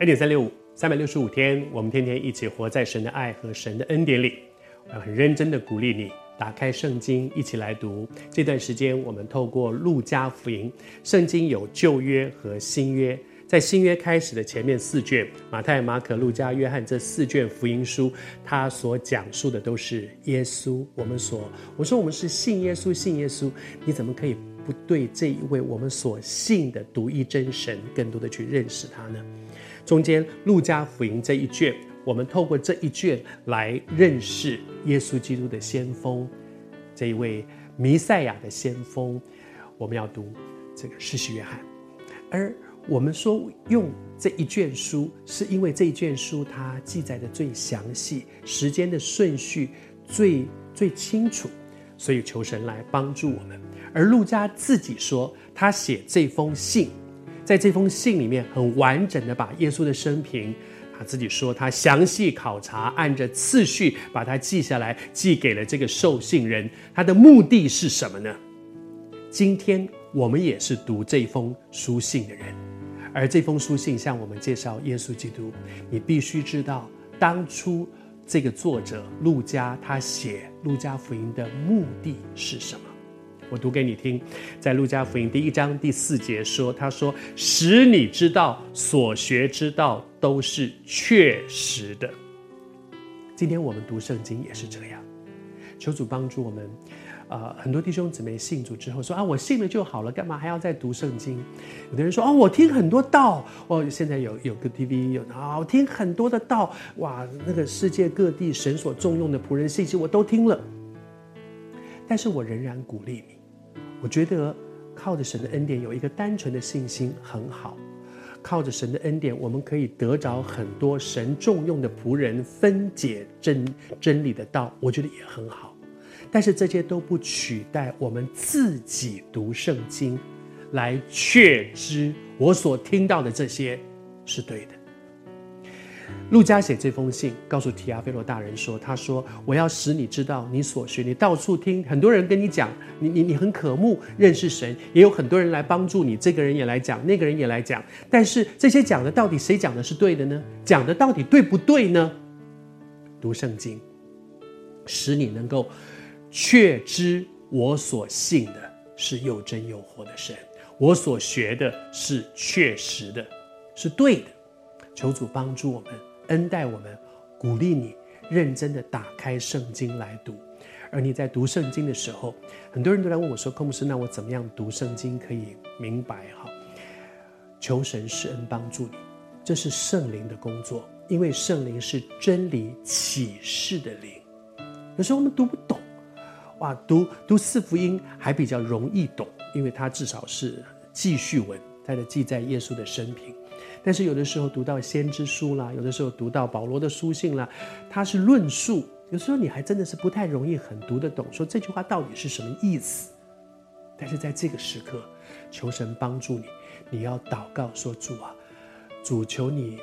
恩典三六五，三百六十五天，我们天天一起活在神的爱和神的恩典里。我很认真的鼓励你，打开圣经，一起来读。这段时间，我们透过路加福音，圣经有旧约和新约。在新约开始的前面四卷，马太、马可、路加、约翰这四卷福音书，它所讲述的都是耶稣。我们所我说我们是信耶稣，信耶稣，你怎么可以不对这一位我们所信的独一真神更多的去认识他呢？中间路加福音这一卷，我们透过这一卷来认识耶稣基督的先锋，这一位弥赛亚的先锋。我们要读这个施洗约翰，而我们说用这一卷书，是因为这一卷书它记载的最详细，时间的顺序最最清楚，所以求神来帮助我们。而路加自己说，他写这封信。在这封信里面，很完整的把耶稣的生平，他自己说他详细考察，按着次序把它记下来，寄给了这个受信人。他的目的是什么呢？今天我们也是读这封书信的人，而这封书信向我们介绍耶稣基督。你必须知道，当初这个作者路加他写路加福音的目的是什么？我读给你听，在路加福音第一章第四节说：“他说，使你知道所学之道都是确实的。”今天我们读圣经也是这样，求主帮助我们。呃，很多弟兄姊妹信主之后说：“啊，我信了就好了，干嘛还要再读圣经？”有的人说：“哦，我听很多道，哦，现在有有个 TV 有啊，我听很多的道，哇，那个世界各地神所重用的仆人信息我都听了。”但是我仍然鼓励你。我觉得靠着神的恩典，有一个单纯的信心很好。靠着神的恩典，我们可以得着很多神重用的仆人分解真真理的道，我觉得也很好。但是这些都不取代我们自己读圣经，来确知我所听到的这些是对的。陆家写这封信，告诉提阿非罗大人说：“他说，我要使你知道你所学，你到处听，很多人跟你讲，你你你很渴慕认识神，也有很多人来帮助你，这个人也来讲，那个人也来讲，但是这些讲的到底谁讲的是对的呢？讲的到底对不对呢？读圣经，使你能够确知我所信的是又真又活的神，我所学的是确实的，是对的。求主帮助我们。”恩待我们，鼓励你认真的打开圣经来读。而你在读圣经的时候，很多人都来问我说：“寇牧师，那我怎么样读圣经可以明白？”哈，求神施恩帮助你，这是圣灵的工作，因为圣灵是真理启示的灵。有时候我们读不懂，哇，读读四福音还比较容易懂，因为它至少是记叙文，它的记载耶稣的生平。但是有的时候读到先知书啦，有的时候读到保罗的书信啦，他是论述，有时候你还真的是不太容易很读得懂，说这句话到底是什么意思。但是在这个时刻，求神帮助你，你要祷告说：主啊，主求你，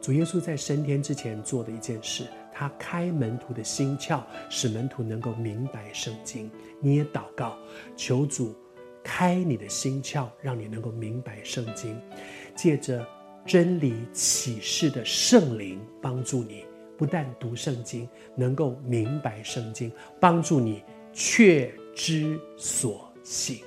主耶稣在升天之前做的一件事，他开门徒的心窍，使门徒能够明白圣经。你也祷告，求主开你的心窍，让你能够明白圣经，借着。真理启示的圣灵帮助你，不但读圣经，能够明白圣经，帮助你确知所信。